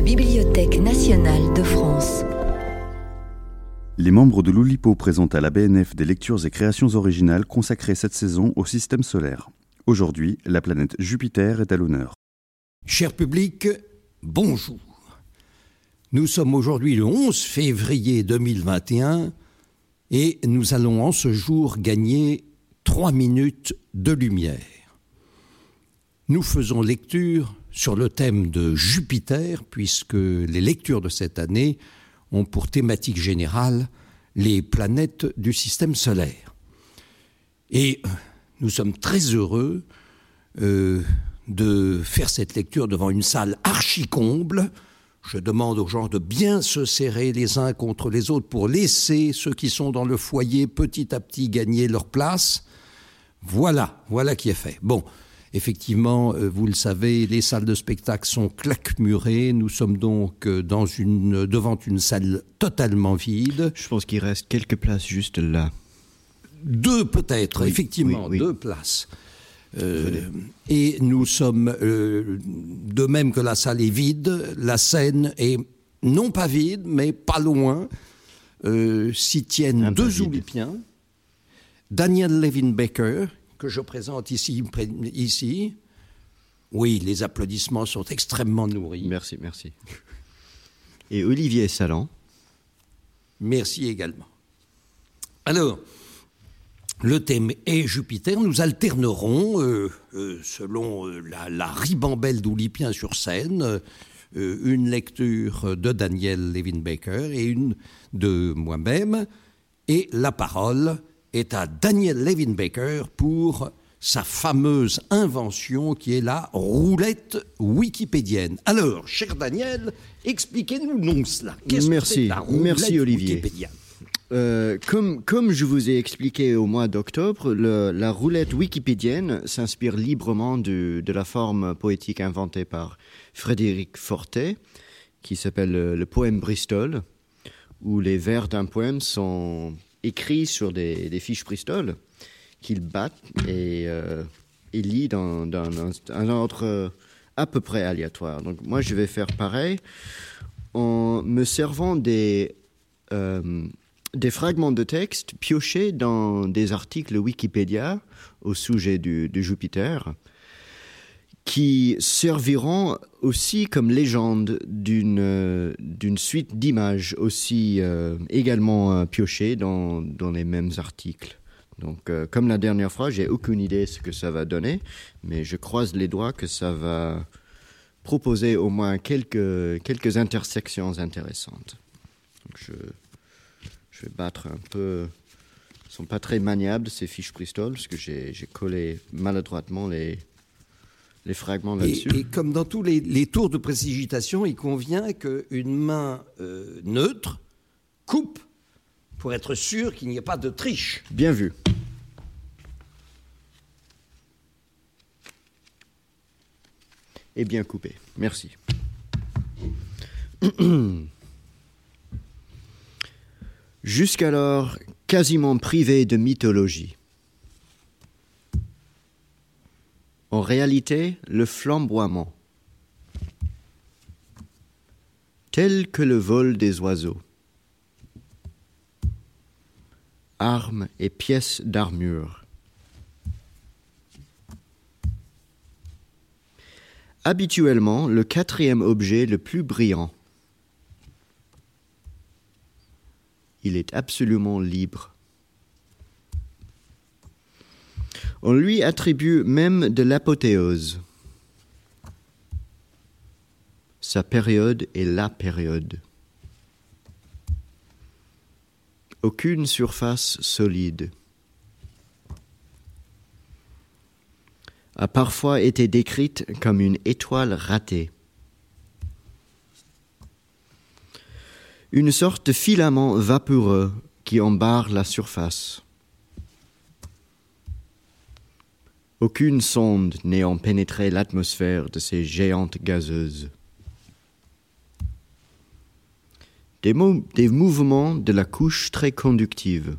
la Bibliothèque nationale de France. Les membres de l'Oulipo présentent à la BNF des lectures et créations originales consacrées cette saison au système solaire. Aujourd'hui, la planète Jupiter est à l'honneur. Cher public, bonjour. Nous sommes aujourd'hui le 11 février 2021 et nous allons en ce jour gagner trois minutes de lumière. Nous faisons lecture sur le thème de Jupiter, puisque les lectures de cette année ont pour thématique générale les planètes du système solaire. Et nous sommes très heureux euh, de faire cette lecture devant une salle archi-comble. Je demande aux gens de bien se serrer les uns contre les autres pour laisser ceux qui sont dans le foyer petit à petit gagner leur place. Voilà, voilà qui est fait. Bon, Effectivement, euh, vous le savez, les salles de spectacle sont claquemurées. Nous sommes donc euh, dans une, devant une salle totalement vide. Je pense qu'il reste quelques places juste là. Deux peut-être, effectivement, deux places. Euh, et nous sommes, de même que la salle est vide, la scène est non pas vide, mais pas loin. S'y tiennent deux Oulipiens. Daniel Levin Baker, que je présente ici, ici. Oui, les applaudissements sont extrêmement nourris. Merci, merci. Et Olivier Salan. Merci également. Alors, le thème est Jupiter. Nous alternerons, euh, euh, selon euh, la, ribambelle d'Oulipien sur scène, une lecture de Daniel Levin Baker et une de moi-même, et la parole est à Daniel Levin Baker pour sa fameuse invention qui est la roulette wikipédienne. Alors, cher Daniel, expliquez-nous non cela. Qu'est-ce merci, que la roulette merci Olivier. Euh, comme, comme je vous ai expliqué au mois d'octobre, la roulette wikipédienne s'inspire librement de, de, la forme poétique inventée par Frédéric Fortet, qui s'appelle le, le poème Bristol, où les vers d'un poème sont écrit sur des, fiches Bristol qu'il bat et, euh, lit dans, un, ordre à peu près aléatoire. Donc moi, je vais faire pareil en me servant des, euh, des fragments de texte piochés dans des articles Wikipédia au sujet du, du Jupiter qui serviront aussi comme légende d'une d'une suite d'images aussi euh, également euh, piochées dans, dans les mêmes articles. Donc, euh, comme la dernière fois, j'ai aucune idée ce que ça va donner, mais je croise les doigts que ça va proposer au moins quelques quelques intersections intéressantes. Je je vais battre un peu. Ils sont pas très maniables ces fiches Bristol parce que j'ai collé maladroitement les les fragments là-dessus. Et, comme dans tous les, tours de précipitation, il convient qu'une main euh, neutre coupe pour être sûr qu'il n'y ait pas de triche. Bien vu. Et bien coupé. Merci. Jusqu'alors quasiment privé de mythologie. En réalité, le flamboiement, tel que le vol des oiseaux, armes et pièces d'armure. Habituellement, le quatrième objet le plus brillant. Il est absolument libre. On lui attribue même de l'apothéose. Sa période est la période. Aucune surface solide. a parfois été décrite comme une étoile ratée. Une sorte de filament vaporeux qui embarre la surface. Aucune sonde n'ayant pénétré l'atmosphère de ces géantes gazeuses. Des, mouvements de la couche très conductive,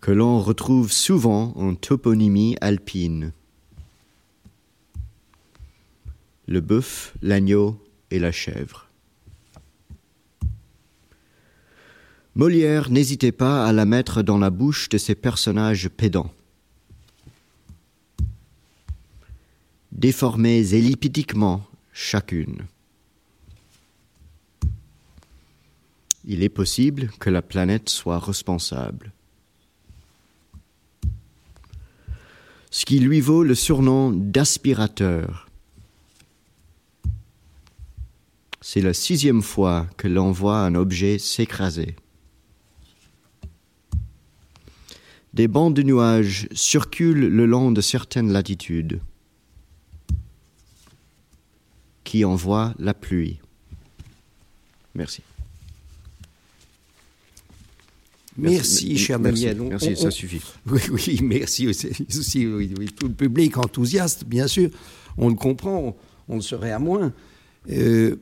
que l'on retrouve souvent en toponymie alpine. le bœuf, l'agneau et la chèvre. Molière n'hésitait pas à la mettre dans la bouche de ses personnages pédants. Déformés elliptiquement chacune. Il est possible que la planète soit responsable. Ce qui lui vaut le surnom d'aspirateur. C'est la sixième fois que l'on voit un objet s'écraser. Des bancs de nuages circulent le long de certaines latitudes qui envoient la pluie. Merci. Merci, cher Daniel. Merci, ça suffit. Oui, oui, merci aussi, tout le public enthousiaste, bien sûr. On le comprend, on, le serait à moins. Euh,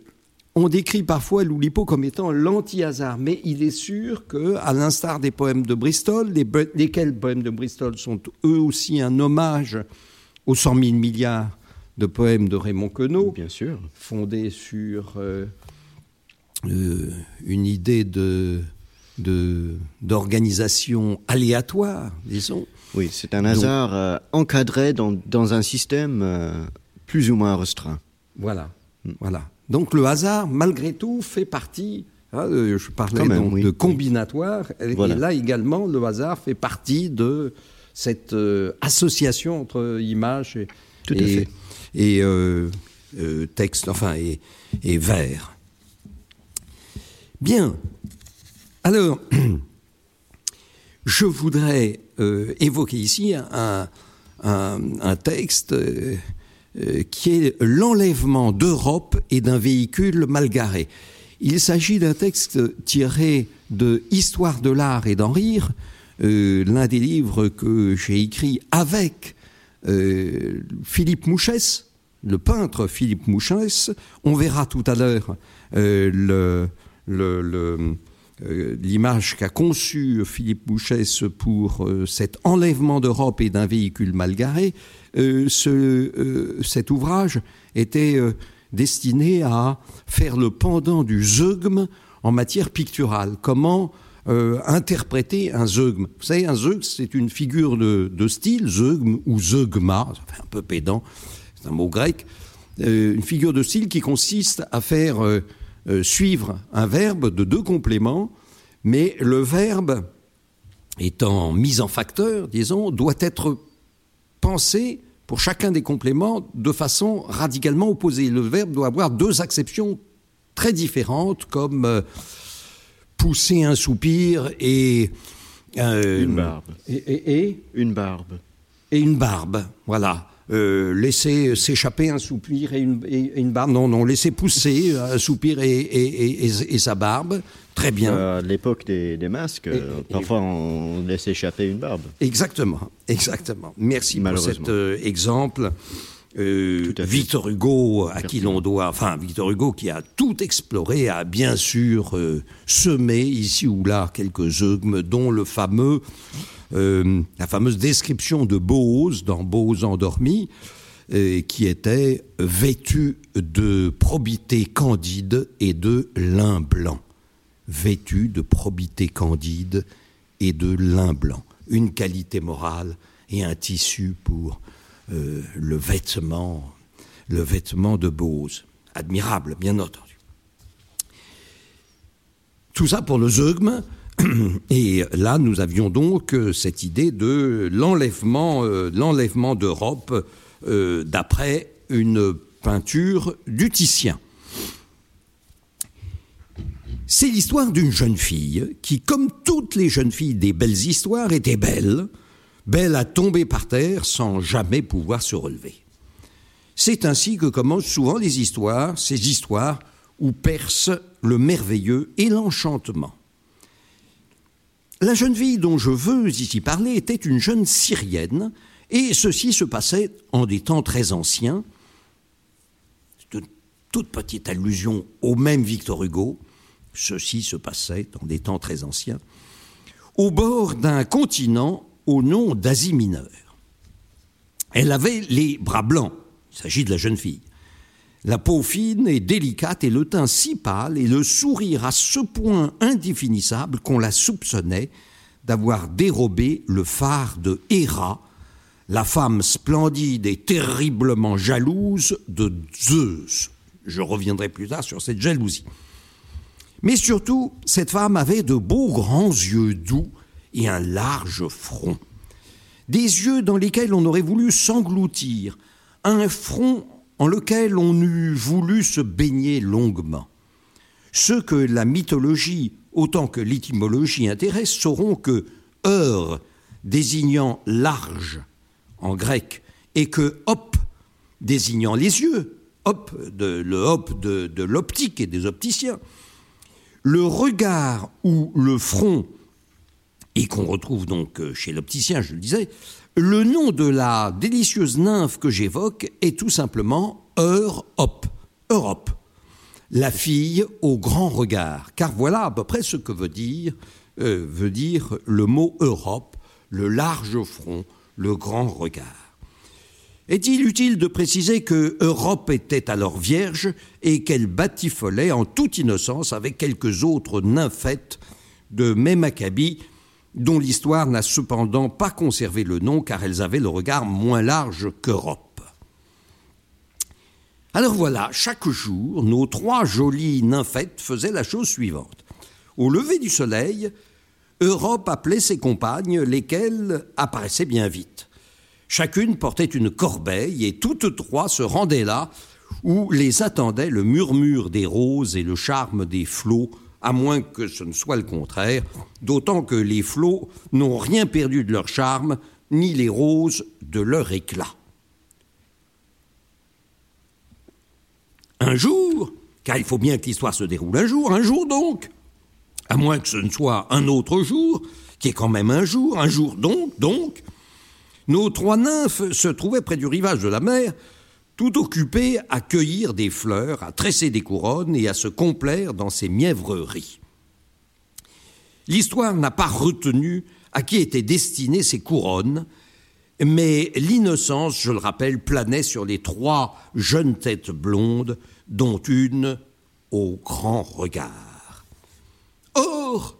on décrit parfois l'Oulipo comme étant l'anti-hasard, mais il est sûr que, à l'instar des poèmes de Bristol, lesquels poèmes de Bristol sont eux aussi un hommage aux 100 000 milliards de poèmes de Raymond Queneau, bien sûr, fondés sur euh, euh, une idée de d'organisation aléatoire, disons. Oui, c'est un hasard euh, encadré dans, dans, un système plus ou moins restreint. Voilà, mm. voilà. Donc le hasard, malgré tout, fait partie. Hein, je parlais donc de combinatoire. Et là également, le hasard fait partie de cette euh, association entre images et, et, euh, euh, texte, enfin, et, et vers. Bien. Alors, je voudrais évoquer ici un, un, un texte qui est l'enlèvement d'Europe et d'un véhicule mal garé. Il s'agit d'un texte tiré de Histoire de l'art et d'en rire, euh, l'un des livres que j'ai écrit avec euh, Philippe Mouchès, le peintre Philippe Mouchès. On verra tout à l'heure le, l'image qu'a conçue Philippe Mouchès pour cet enlèvement d'Europe et d'un véhicule mal garé. Euh, ce, euh, cet ouvrage était euh, destiné à faire le pendant du zeugme en matière picturale. Comment interpréter un zeugme? Vous savez, un zeugme, c'est une figure de, de, style, zeugme ou zeugma, ça fait un peu pédant, c'est un mot grec, une figure de style qui consiste à faire suivre un verbe de deux compléments, mais le verbe étant mis en facteur, disons, doit être pensé pour chacun des compléments de façon radicalement opposée. Le verbe doit avoir deux acceptions très différentes, comme euh, pousser un soupir et... Euh, une barbe. Et, Une barbe. Et une barbe, voilà. Euh, laisser s'échapper un soupir et une, et une, barbe. Non, non, laisser pousser un soupir et, sa barbe. Très bien. À l'époque des, masques, euh, parfois on laisse échapper une barbe. Exactement, exactement. Merci pour cet euh, exemple. Euh, Victor Hugo, à qui l'on doit, enfin Victor Hugo qui a tout exploré, a bien sûr semé ici ou là quelques zeugmes, dont le fameux, la fameuse description de Bose dans Bose endormi, qui était vêtu de probité candide et de lin blanc vêtu de probité candide et de lin blanc, une qualité morale et un tissu pour euh, le vêtement, le vêtement de Bose. Admirable, bien entendu. Tout ça pour le zeugme. Et là, nous avions donc euh, cette idée de l'enlèvement, euh, l'enlèvement d'Europe d'après une peinture du Titien. C'est l'histoire d'une jeune fille qui, comme toutes les jeunes filles des belles histoires, était belle, belle à tomber par terre sans jamais pouvoir se relever. C'est ainsi que commencent souvent les histoires, ces histoires où perce le merveilleux et l'enchantement. La jeune fille dont je veux ici parler était une jeune syrienne, et ceci se passait en des temps très anciens. C'est une toute petite allusion au même Victor Hugo, ceci se passait dans des temps très anciens, au bord d'un continent au nom d'Asie mineure. Elle avait les bras blancs, il s'agit de la jeune fille. La peau fine et délicate et le teint si pâle et le sourire à ce point indéfinissable qu'on la soupçonnait d'avoir dérobé le phare de Héra, la femme splendide et terriblement jalouse de Zeus. Je reviendrai plus tard sur cette jalousie. Mais surtout, cette femme avait de beaux grands yeux doux et un large front. Des yeux dans lesquels on aurait voulu s'engloutir, un front lequel on eût voulu se baigner longuement. Ceux que la mythologie autant que l'étymologie intéresse sauront que heure désignant large en grec et que hop désignant les yeux, hop le hop de, de l'optique et des opticiens, le regard ou le front, et qu'on retrouve donc chez l'opticien, je le disais, le nom de la délicieuse nymphe que j'évoque est tout simplement Europe. Europe. La fille au grand regard. Car voilà à peu près ce que veut dire, euh, veut dire le mot Europe, le large front, le grand regard. Est-il utile de préciser que Europe était alors vierge et qu'elle batifolait en toute innocence avec quelques autres nymphètes de même acabit dont l'histoire n'a cependant pas conservé le nom car elles avaient le regard moins large qu'Europe. Alors voilà, chaque jour, nos trois jolies nymphètes faisaient la chose suivante. Au lever du soleil, Europe appelait ses compagnes, lesquelles apparaissaient bien vite. Chacune portait une corbeille et toutes trois se rendaient là où les attendait le murmure des roses et le charme des flots à moins que ce ne soit le contraire, d'autant que les flots n'ont rien perdu de leur charme, ni les roses de leur éclat. Un jour, car il faut bien que l'histoire se déroule un jour, un jour donc, à moins que ce ne soit un autre jour, qui est quand même un jour, un jour donc, donc, nos trois nymphes se trouvaient près du rivage de la mer, tout occupé à cueillir des fleurs, à tresser des couronnes et à se complaire dans ses mièvreries. L'histoire n'a pas retenu à qui étaient destinées ces couronnes, mais l'innocence, je le rappelle, planait sur les trois jeunes têtes blondes, dont une au grand regard. Or,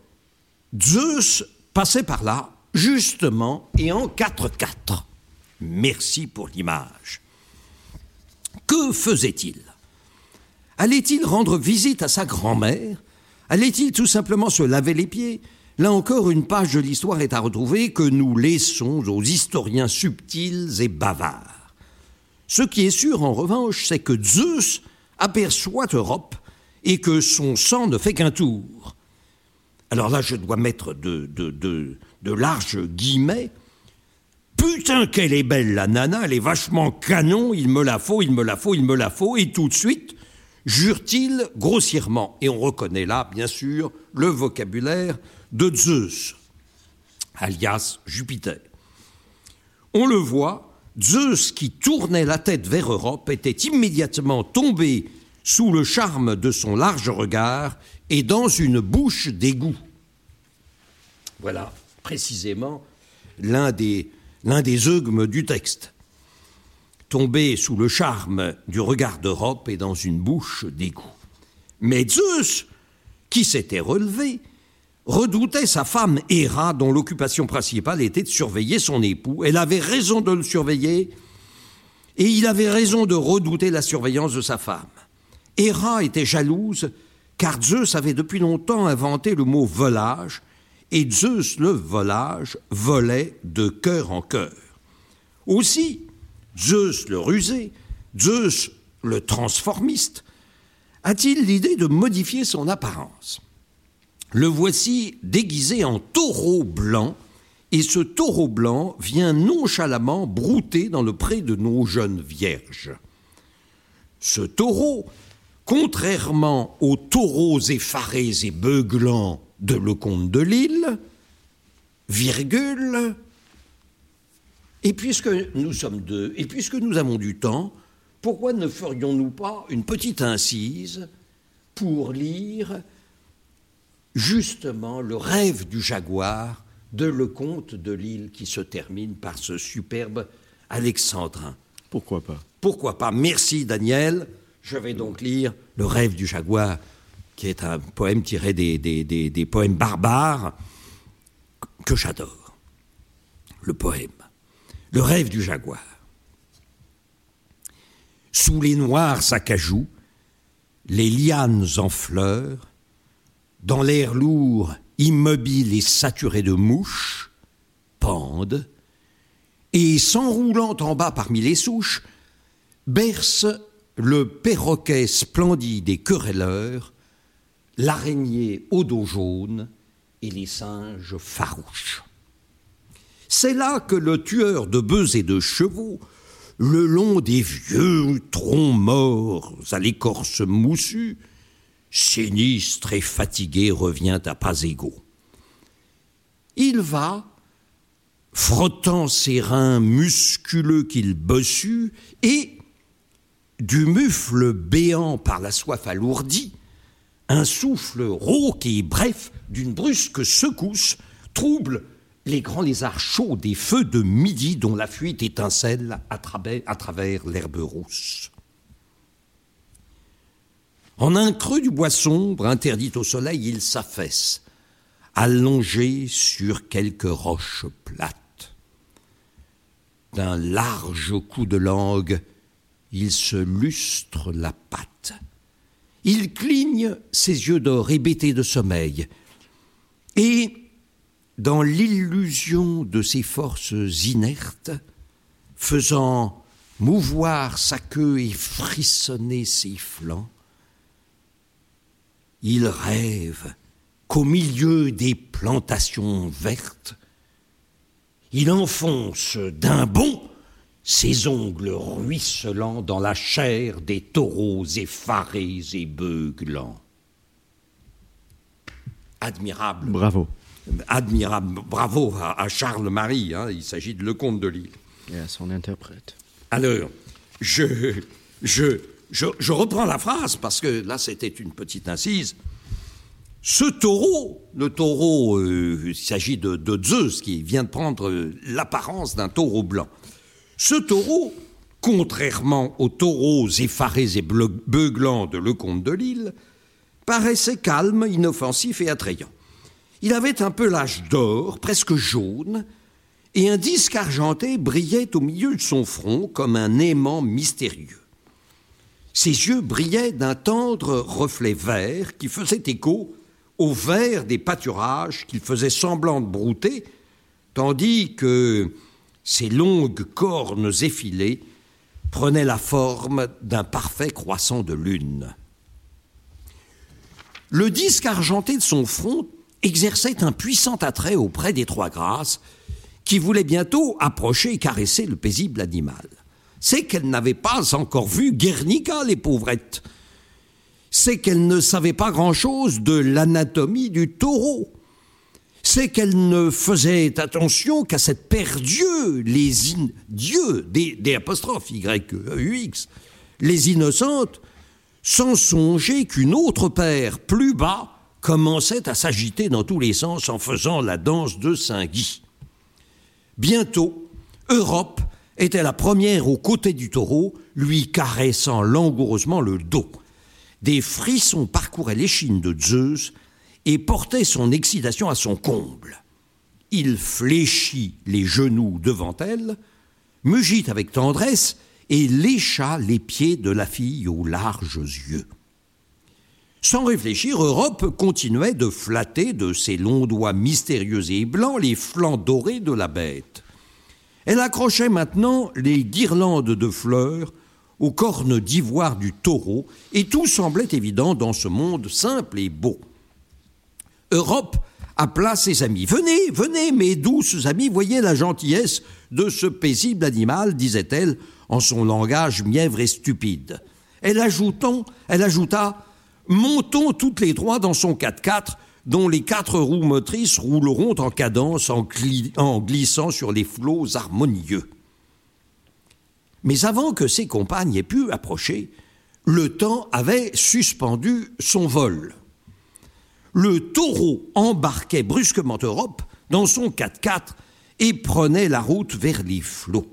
Zeus passait par là, justement, et en quatre-quatre. Merci pour l'image. Que faisait-il? Allait-il rendre visite à sa grand-mère? Allait-il tout simplement se laver les pieds? Là encore, une page de l'histoire est à retrouver que nous laissons aux historiens subtils et bavards. Ce qui est sûr, en revanche, c'est que Zeus aperçoit Europe et que son sang ne fait qu'un tour. Alors là, je dois mettre de, larges guillemets Putain, qu'elle est belle, la nana, elle est vachement canon, il me la faut, il me la faut, il me la faut, et tout de suite, jure-t-il grossièrement. Et on reconnaît là, bien sûr, le vocabulaire de Zeus, alias Jupiter. On le voit, Zeus, qui tournait la tête vers Europe, était immédiatement tombé sous le charme de son large regard et dans une bouche d'égout. Voilà, précisément, l'un des l'un des eugmes du texte. Tombé sous le charme du regard d'Europe et dans une bouche d'égout. Mais Zeus, qui s'était relevé, redoutait sa femme Héra, dont l'occupation principale était de surveiller son époux. Elle avait raison de le surveiller, et il avait raison de redouter la surveillance de sa femme. Héra était jalouse, car Zeus avait depuis longtemps inventé le mot volage, et Zeus le volage volait de cœur en cœur. Aussi, Zeus le rusé, Zeus le transformiste, a-t-il l'idée de modifier son apparence? Le voici déguisé en taureau blanc, et ce taureau blanc vient nonchalamment brouter dans le pré de nos jeunes vierges. Ce taureau, contrairement aux taureaux effarés et beuglants de Lecomte de Lille, virgule, et puisque nous sommes deux, et puisque nous avons du temps, pourquoi ne ferions-nous pas une petite incise pour lire justement le rêve du jaguar de Lecomte de Lille qui se termine par ce superbe alexandrin? Pourquoi pas? Pourquoi pas? Merci Daniel. Je vais donc lire Le rêve du jaguar, qui est un poème tiré des, poèmes barbares que j'adore. Le poème. Le rêve du jaguar. Sous les noirs acajou, les lianes en fleurs, dans l'air lourd, immobile et saturé de mouches, pendent, et s'enroulant en bas parmi les souches, berce le perroquet splendide et querelleur, l'araignée au dos jaune et les singes farouches. C'est là que le tueur de bœufs et de chevaux, le long des vieux troncs morts à l'écorce moussue, sinistre et fatigué, revient à pas égaux. Il va, frottant ses reins musculeux qu'il bossue, et, du mufle béant par la soif alourdie, un souffle rauque et bref d'une brusque secousse trouble les grands lézards chauds des feux de midi dont la fuite étincelle à travers, l'herbe rousse. En un creux du bois sombre, interdit au soleil, il s'affaisse, allongé sur quelques roches plates. D'un large coup de langue, il se lustre la patte. Il cligne ses yeux d'or hébétés de sommeil, et, dans l'illusion de ses forces inertes, faisant mouvoir sa queue et frissonner ses flancs, il rêve qu'au milieu des plantations vertes, il enfonce d'un bond ses ongles ruisselants dans la chair des taureaux effarés et beuglants. Admirable. Bravo. Admirable. Bravo à, Charles-Marie. Hein, il s'agit de Lecomte de Lille. Et à son interprète. Alors, je, je, je, reprends la phrase parce que là, c'était une petite incise. Ce taureau, le taureau, euh, il s'agit de, Zeus qui vient de prendre l'apparence d'un taureau blanc. Ce taureau, contrairement aux taureaux effarés et beuglants de Lecomte de Lille, paraissait calme, inoffensif et attrayant. Il avait un pelage d'or, presque jaune, et un disque argenté brillait au milieu de son front comme un aimant mystérieux. Ses yeux brillaient d'un tendre reflet vert qui faisait écho au vert des pâturages qu'il faisait semblant de brouter, tandis que ses longues cornes effilées prenaient la forme d'un parfait croissant de lune. Le disque argenté de son front exerçait un puissant attrait auprès des trois grâces, qui voulaient bientôt approcher et caresser le paisible animal c'est qu'elle n'avait pas encore vu Guernica, les pauvrettes. C'est qu'elle ne savait pas grand-chose de l'anatomie du taureau. C'est qu'elle ne faisait attention qu'à cette paire d'yeux, les des, apostrophes Y, E, les innocentes, sans songer qu'une autre paire, plus bas, commençait à s'agiter dans tous les sens en faisant la danse de Saint-Guy. Bientôt, Europe était la première aux côtés du taureau, lui caressant langoureusement le dos. Des frissons parcouraient l'échine de Zeus et portaient son excitation à son comble. Il fléchit les genoux devant elle, mugit avec tendresse et lécha les pieds de la fille aux larges yeux. Sans réfléchir, Europe continuait de flatter de ses longs doigts mystérieux et blancs les flancs dorés de la bête. Elle accrochait maintenant les guirlandes de fleurs aux cornes d'ivoire du taureau, et tout semblait évident dans ce monde simple et beau. Europe appela ses amis. Venez, venez, mes douces amis, voyez la gentillesse de ce paisible animal, disait-elle en son langage mièvre et stupide. Elle, ajouta Montons toutes les trois dans son 4x4 dont les quatre roues motrices rouleront en cadence en, glissant sur les flots harmonieux. Mais avant que ses compagnes aient pu approcher, le temps avait suspendu son vol. Le taureau embarquait brusquement Europe dans son 4x4 et prenait la route vers les flots.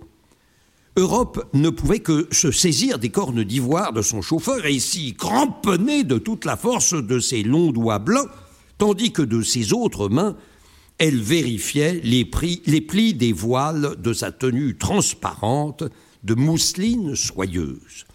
Europe ne pouvait que se saisir des cornes d'ivoire de son chauffeur et s'y cramponner de toute la force de ses longs doigts blancs, tandis que de ses autres mains, elle vérifiait les, les plis des voiles de sa tenue transparente de mousseline soyeuse.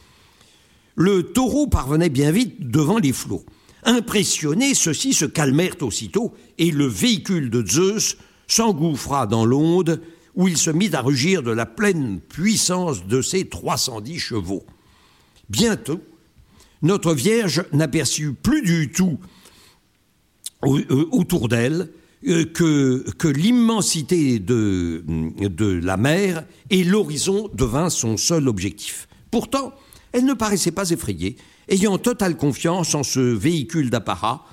Le taureau parvenait bien vite devant les flots. Impressionnés, ceux-ci se calmèrent aussitôt, et le véhicule de Zeus s'engouffra dans l'onde, où il se mit à rugir de la pleine puissance de ses 310 chevaux. Bientôt, notre Vierge n'aperçut plus du tout euh, autour d'elle euh, que, l'immensité de, de la mer et l'horizon devint son seul objectif. Pourtant, elle ne paraissait pas effrayée, ayant totale confiance en ce véhicule d'apparat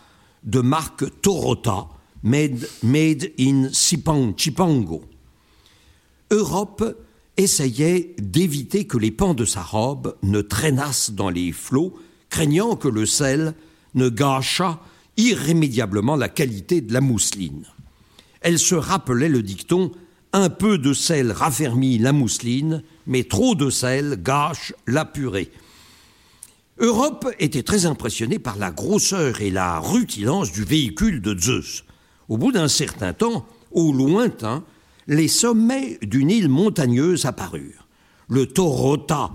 de marque Torota, made, in Chipango. Europe essayait d'éviter que les pans de sa robe ne traînassent dans les flots, craignant que le sel ne gâchât irrémédiablement la qualité de la mousseline. Elle se rappelait le dicton Un peu de sel raffermit la mousseline, mais trop de sel gâche la purée. Europe était très impressionnée par la grosseur et la rutilance du véhicule de Zeus. Au bout d'un certain temps, au lointain, les sommets d'une île montagneuse apparurent. Le Torota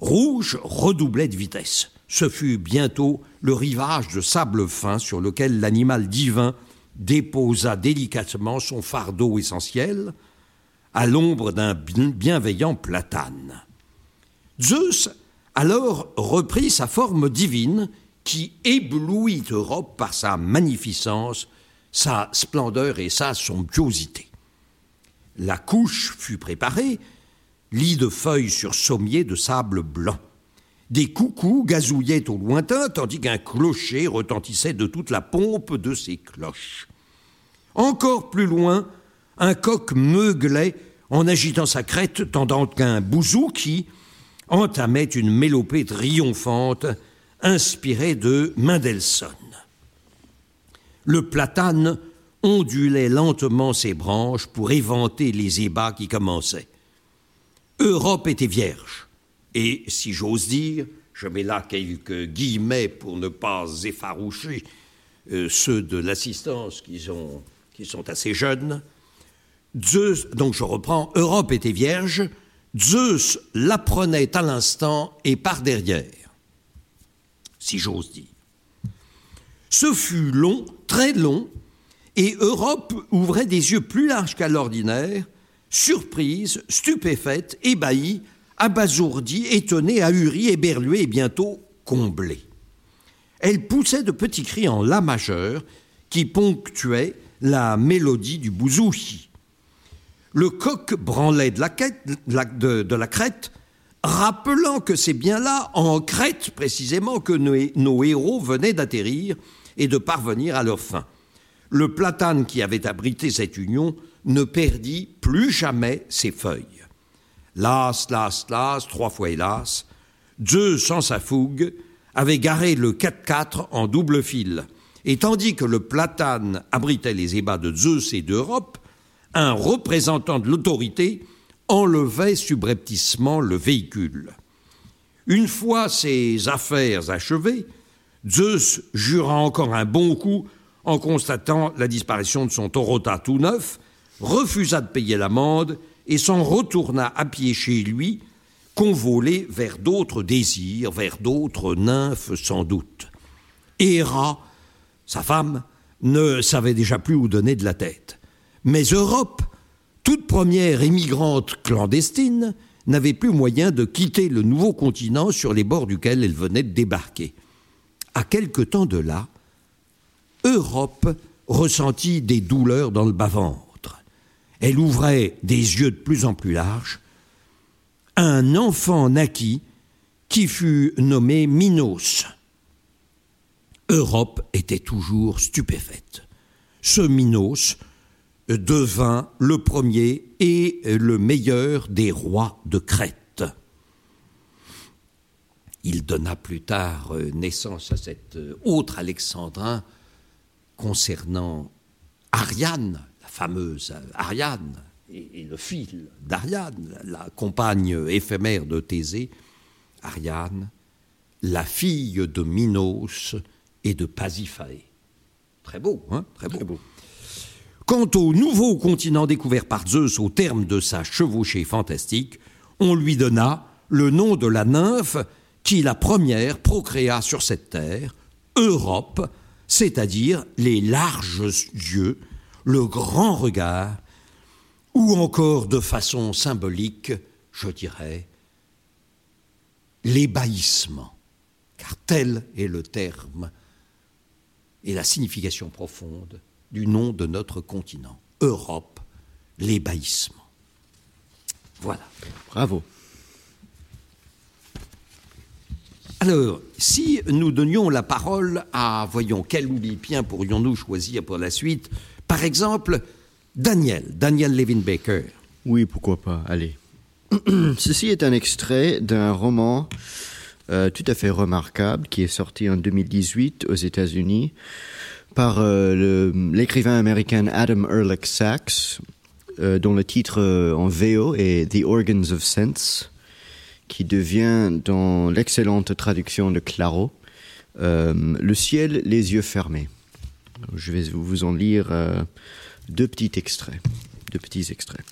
rouge redoublait de vitesse. Ce fut bientôt le rivage de sable fin sur lequel l'animal divin déposa délicatement son fardeau essentiel à l'ombre d'un bienveillant platane. Zeus alors reprit sa forme divine qui éblouit Europe par sa magnificence, sa splendeur et sa somptuosité. La couche fut préparée, lit de feuilles sur sommier de sable blanc. Des coucous gazouillaient au lointain, tandis qu'un clocher retentissait de toute la pompe de ses cloches. Encore plus loin, un coq meuglait en agitant sa crête, tandant qu'un bouzou qui entamait une mélopée triomphante inspirée de Mendelssohn. Le platane ondulait lentement ses branches pour éventer les ébats qui commençaient. Europe était vierge. Et si j'ose dire, je mets là quelques guillemets pour ne pas effaroucher euh, ceux de l'assistance qui qui sont assez jeunes. Zeus, donc je reprends, Europe était vierge, Zeus l'apprenait à l'instant et par derrière, si j'ose dire. Ce fut long, très long, et Europe ouvrait des yeux plus larges qu'à l'ordinaire, surprise, stupéfaite, ébahie, abasourdie, étonnée, ahurie, éberluée et bientôt comblée. Elle poussait de petits cris en la majeur qui ponctuaient la mélodie du bouzouhi. Le coq branlait de la, crête, rappelant que c'est bien là, en Crète précisément, que nos héros venaient d'atterrir et de parvenir à leur fin. Le platane qui avait abrité cette union ne perdit plus jamais ses feuilles. Las, las, las, trois fois hélas, Zeus, sans sa fougue, avait garé le 4-4 en double fil, et tandis que le platane abritait les ébats de Zeus et d'Europe, un représentant de l'autorité enlevait subrepticement le véhicule. Une fois ces affaires achevées, Zeus jura encore un bon coup en constatant la disparition de son Torota tout neuf, refusa de payer l'amende et s'en retourna à pied chez lui, convolé vers d'autres désirs, vers d'autres nymphes sans doute. Héra, sa femme, ne savait déjà plus où donner de la tête. Mais Europe, toute première émigrante clandestine, n'avait plus moyen de quitter le nouveau continent sur les bords duquel elle venait de débarquer. À quelque temps de là, Europe ressentit des douleurs dans le bas-ventre elle ouvrait des yeux de plus en plus larges, un enfant naquit qui fut nommé Minos. Europe était toujours stupéfaite. Ce Minos devint le premier et le meilleur des rois de Crète. Il donna plus tard naissance à cet autre alexandrin concernant Ariane, fameuse Ariane, et, le fil d'Ariane, la compagne éphémère de Thésée, Ariane, la fille de Minos et de Pasiphae. Très beau, hein Très beau. Quant au nouveau continent découvert par Zeus au terme de sa chevauchée fantastique, on lui donna le nom de la nymphe qui la première procréa sur cette terre, Europe, c'est-à-dire les larges yeux, le grand regard, ou encore de façon symbolique, je dirais, l'ébahissement, car tel est le terme et la signification profonde du nom de notre continent, Europe, l'ébahissement. Voilà. Bravo. Alors, si nous donnions la parole à, voyons, quel oulipien pourrions-nous choisir pour la suite? Par exemple, Daniel, Daniel Levin Baker. Oui, pourquoi pas, allez. Ceci est un extrait d'un roman euh, tout à fait remarquable qui est sorti en 2018 aux États-Unis par euh, l'écrivain américain Adam Ehrlich Sachs, euh, dont le titre en VO est The Organs of Sense, qui devient dans l'excellente traduction de Claro Le ciel, les yeux fermés. Je vais vous en lire deux petits extraits. Deux petits extraits.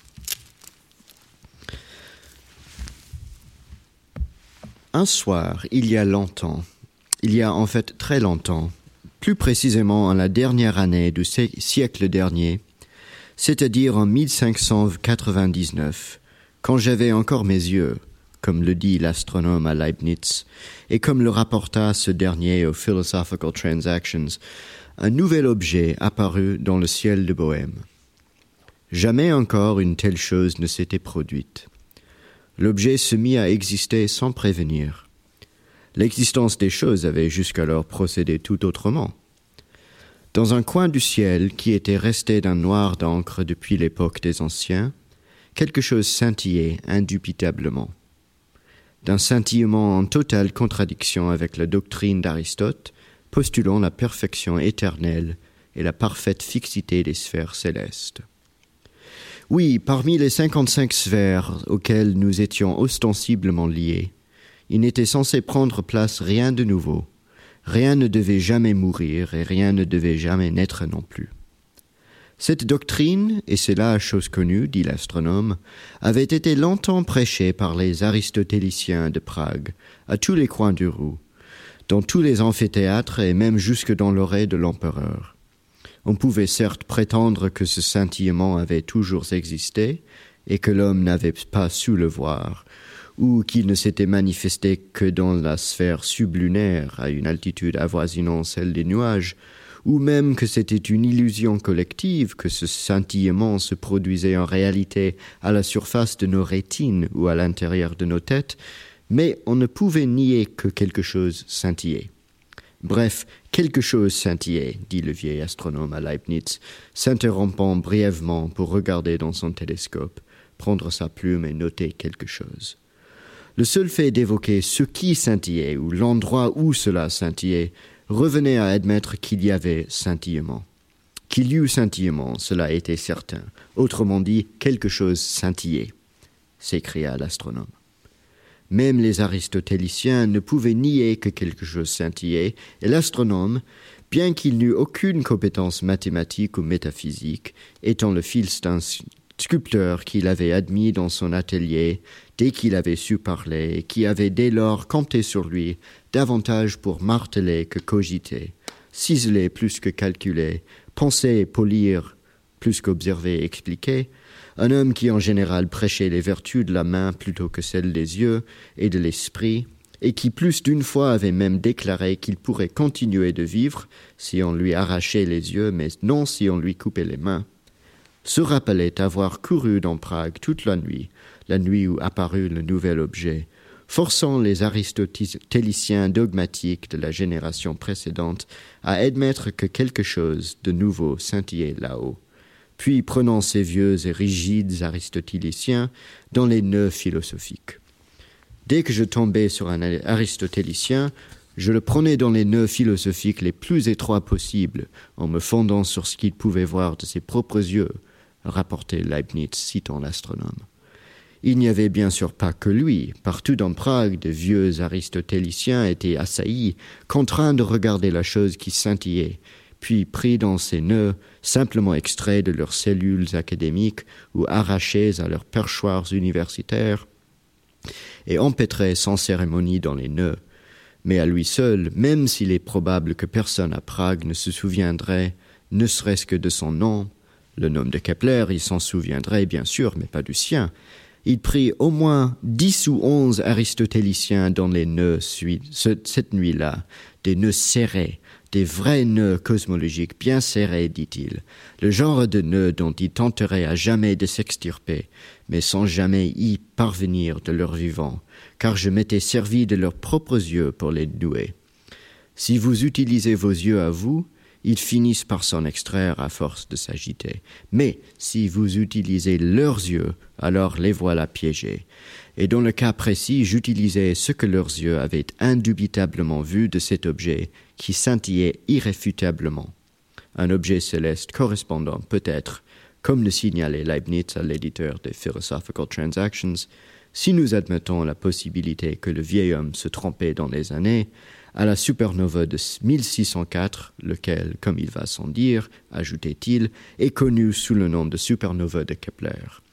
Un soir, il y a longtemps, il y a en fait très longtemps, plus précisément en la dernière année du siècle dernier, c'est-à-dire en 1599, quand j'avais encore mes yeux, comme le dit l'astronome à Leibniz, et comme le rapporta ce dernier aux Philosophical Transactions, un nouvel objet apparut dans le ciel de Bohême. Jamais encore une telle chose ne s'était produite l'objet se mit à exister sans prévenir. L'existence des choses avait jusqu'alors procédé tout autrement. Dans un coin du ciel qui était resté d'un noir d'encre depuis l'époque des anciens, quelque chose scintillait indubitablement. D'un scintillement en totale contradiction avec la doctrine d'Aristote, postulant la perfection éternelle et la parfaite fixité des sphères célestes. Oui, parmi les cinquante-cinq sphères auxquelles nous étions ostensiblement liés, il n'était censé prendre place rien de nouveau. Rien ne devait jamais mourir et rien ne devait jamais naître non plus. Cette doctrine, et c'est là chose connue, dit l'astronome, avait été longtemps prêchée par les aristotéliciens de Prague, à tous les coins du Roux, dans tous les amphithéâtres et même jusque dans l'oreille de l'empereur. On pouvait certes prétendre que ce scintillement avait toujours existé et que l'homme n'avait pas su le voir, ou qu'il ne s'était manifesté que dans la sphère sublunaire à une altitude avoisinant celle des nuages, ou même que c'était une illusion collective, que ce scintillement se produisait en réalité à la surface de nos rétines ou à l'intérieur de nos têtes, mais on ne pouvait nier que quelque chose scintillait. Bref, quelque chose scintillait, dit le vieil astronome à Leibniz, s'interrompant brièvement pour regarder dans son télescope, prendre sa plume et noter quelque chose. Le seul fait d'évoquer ce qui scintillait ou l'endroit où cela scintillait revenait à admettre qu'il y avait scintillement. Qu'il y eut scintillement, cela était certain. Autrement dit, quelque chose scintillait, s'écria l'astronome. Même les aristotéliciens ne pouvaient nier que quelque chose scintillait, et l'astronome, bien qu'il n'eût aucune compétence mathématique ou métaphysique, étant le fils d'un sculpteur qu'il avait admis dans son atelier dès qu'il avait su parler, qui avait dès lors compté sur lui davantage pour marteler que cogiter, ciseler plus que calculer, penser et polir plus qu'observer et expliquer, un homme qui en général prêchait les vertus de la main plutôt que celles des yeux et de l'esprit, et qui plus d'une fois avait même déclaré qu'il pourrait continuer de vivre si on lui arrachait les yeux, mais non si on lui coupait les mains, se rappelait avoir couru dans Prague toute la nuit, la nuit où apparut le nouvel objet, forçant les aristotéliciens dogmatiques de la génération précédente à admettre que quelque chose de nouveau scintillait là-haut puis prenant ces vieux et rigides aristotéliciens dans les nœuds philosophiques. Dès que je tombais sur un aristotélicien, je le prenais dans les nœuds philosophiques les plus étroits possibles, en me fondant sur ce qu'il pouvait voir de ses propres yeux, rapportait Leibniz citant l'astronome. Il n'y avait bien sûr pas que lui. Partout dans Prague, de vieux aristotéliciens étaient assaillis, contraints de regarder la chose qui scintillait, puis pris dans ses nœuds, simplement extraits de leurs cellules académiques ou arrachés à leurs perchoirs universitaires, et empêtrés sans cérémonie dans les nœuds. Mais à lui seul, même s'il est probable que personne à Prague ne se souviendrait, ne serait-ce que de son nom, le nom de Kepler, il s'en souviendrait bien sûr, mais pas du sien, il prit au moins dix ou onze aristotéliciens dans les nœuds cette nuit-là, des nœuds serrés, des vrais nœuds cosmologiques bien serrés, dit-il, le genre de nœuds dont il tenterait à jamais de s'extirper, mais sans jamais y parvenir de leur vivant, car je m'étais servi de leurs propres yeux pour les nouer. Si vous utilisez vos yeux à vous, ils finissent par s'en extraire à force de s'agiter. Mais si vous utilisez leurs yeux, alors les voilà piégés. Et dans le cas précis, j'utilisais ce que leurs yeux avaient indubitablement vu de cet objet qui scintillait irréfutablement. Un objet céleste correspondant peut-être, comme le signalait Leibniz à l'éditeur des Philosophical Transactions, si nous admettons la possibilité que le vieil homme se trompait dans les années, à la supernova de 1604, lequel, comme il va sans dire, ajoutait-il, est connu sous le nom de supernova de Kepler.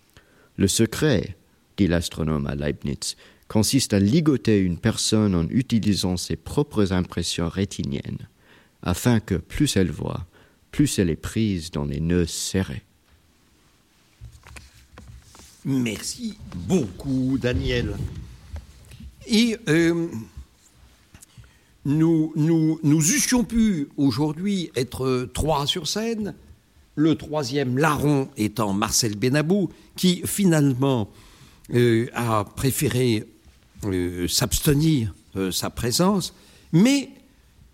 Le secret, dit l'astronome à Leibniz, consiste à ligoter une personne en utilisant ses propres impressions rétiniennes, afin que plus elle voit, plus elle est prise dans les nœuds serrés. Merci beaucoup, Daniel. Et euh, nous, nous, eussions pu aujourd'hui être trois sur scène, le troisième larron étant Marcel Benabou, qui finalement euh, a préféré euh, s'abstenir de sa présence, mais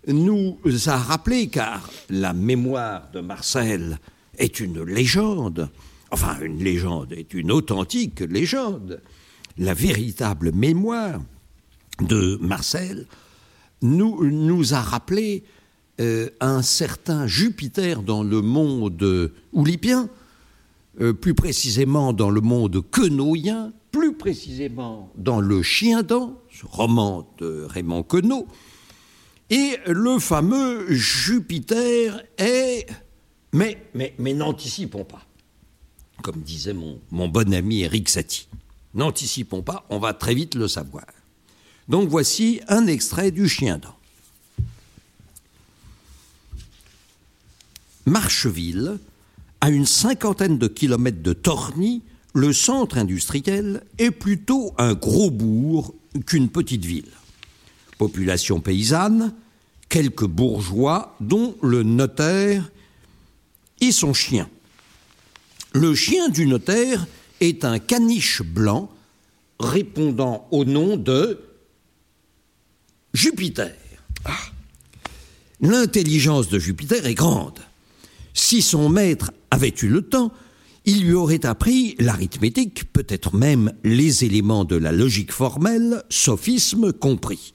nous a rappelé, car la mémoire de Marcel est une légende, enfin une légende est une authentique légende, la véritable mémoire de Marcel nous, nous a rappelé euh, un certain Jupiter dans le monde oulipien, euh, plus précisément dans le monde quenoïen, plus précisément dans le Chien dent, ce roman de Raymond Queneau, et le fameux Jupiter est... Mais, mais, mais n'anticipons pas, comme disait mon, mon bon ami Eric Satie. N'anticipons pas, on va très vite le savoir. Donc voici un extrait du chien dent. Marcheville, à une cinquantaine de kilomètres de Torny, le centre industriel est plutôt un gros bourg qu'une petite ville. Population paysanne, quelques bourgeois, dont le notaire et son chien. Le chien du notaire est un caniche blanc répondant au nom de Jupiter. Ah. L'intelligence de Jupiter est grande. Si son maître avait eu le temps, il lui aurait appris l'arithmétique, peut-être même les éléments de la logique formelle, sophisme compris.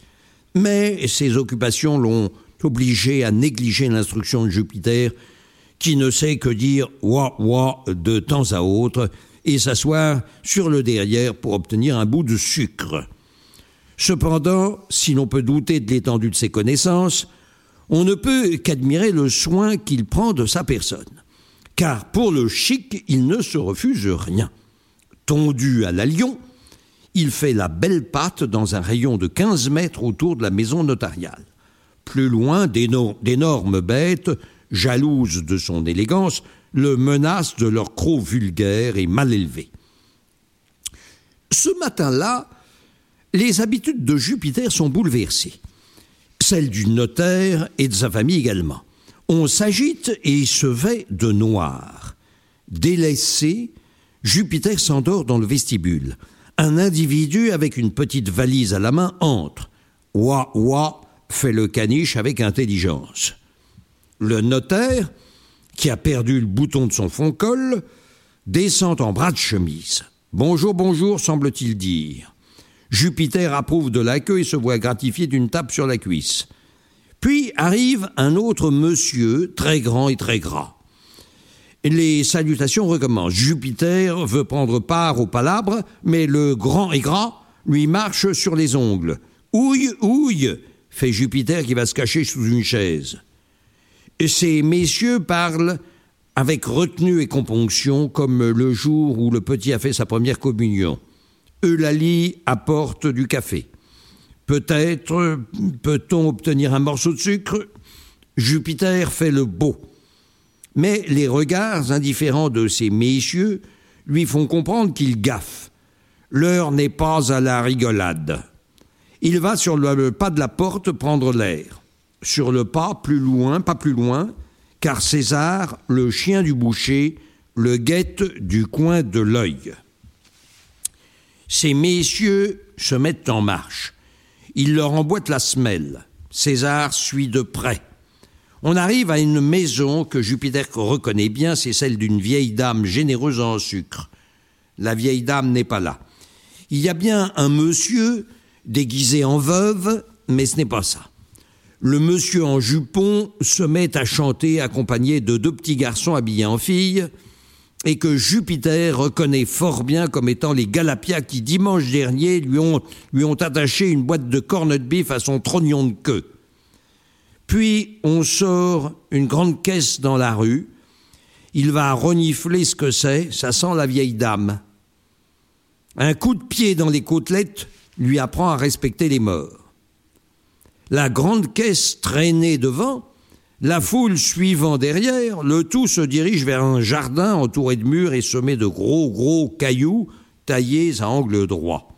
Mais ses occupations l'ont obligé à négliger l'instruction de Jupiter, qui ne sait que dire wa wa de temps à autre et s'asseoir sur le derrière pour obtenir un bout de sucre. Cependant, si l'on peut douter de l'étendue de ses connaissances, on ne peut qu'admirer le soin qu'il prend de sa personne. Car pour le chic, il ne se refuse rien. Tondu à la Lyon, il fait la belle patte dans un rayon de 15 mètres autour de la maison notariale. Plus loin, d'énormes bêtes, jalouses de son élégance, le menacent de leur croc vulgaire et mal élevé. Ce matin-là, les habitudes de Jupiter sont bouleversées. Celles du notaire et de sa famille également. On s'agite et se vêt de noir. Délaissé, Jupiter s'endort dans le vestibule. Un individu avec une petite valise à la main entre. Ouah, ouah, fait le caniche avec intelligence. Le notaire, qui a perdu le bouton de son fond-col, descend en bras de chemise. Bonjour, bonjour, semble-t-il dire. Jupiter approuve de l'accueil et se voit gratifié d'une tape sur la cuisse. Puis arrive un autre monsieur, très grand et très gras. Les salutations recommencent. Jupiter veut prendre part au palabre, mais le grand et gras lui marche sur les ongles. Ouille, ouille, fait Jupiter qui va se cacher sous une chaise. Et ces messieurs parlent avec retenue et componction, comme le jour où le petit a fait sa première communion. Eulalie apporte du café. Peut-être peut-on obtenir un morceau de sucre Jupiter fait le beau. Mais les regards indifférents de ces messieurs lui font comprendre qu'il gaffe. L'heure n'est pas à la rigolade. Il va sur le pas de la porte prendre l'air. Sur le pas, plus loin, pas plus loin, car César, le chien du boucher, le guette du coin de l'œil. Ces messieurs se mettent en marche. Il leur emboîte la semelle. César suit de près. On arrive à une maison que Jupiter reconnaît bien, c'est celle d'une vieille dame généreuse en sucre. La vieille dame n'est pas là. Il y a bien un monsieur déguisé en veuve, mais ce n'est pas ça. Le monsieur en jupon se met à chanter accompagné de deux petits garçons habillés en filles, et que Jupiter reconnaît fort bien comme étant les Galapias qui, dimanche dernier, lui ont, attaché une boîte de corned beef à son trognon de queue. Puis on sort une grande caisse dans la rue. Il va renifler ce que c'est, ça sent la vieille dame. Un coup de pied dans les côtelettes lui apprend à respecter les morts. La grande caisse traînée devant la foule suivant derrière, le tout se dirige vers un jardin entouré de murs et semé de gros, gros cailloux taillés à angle droit.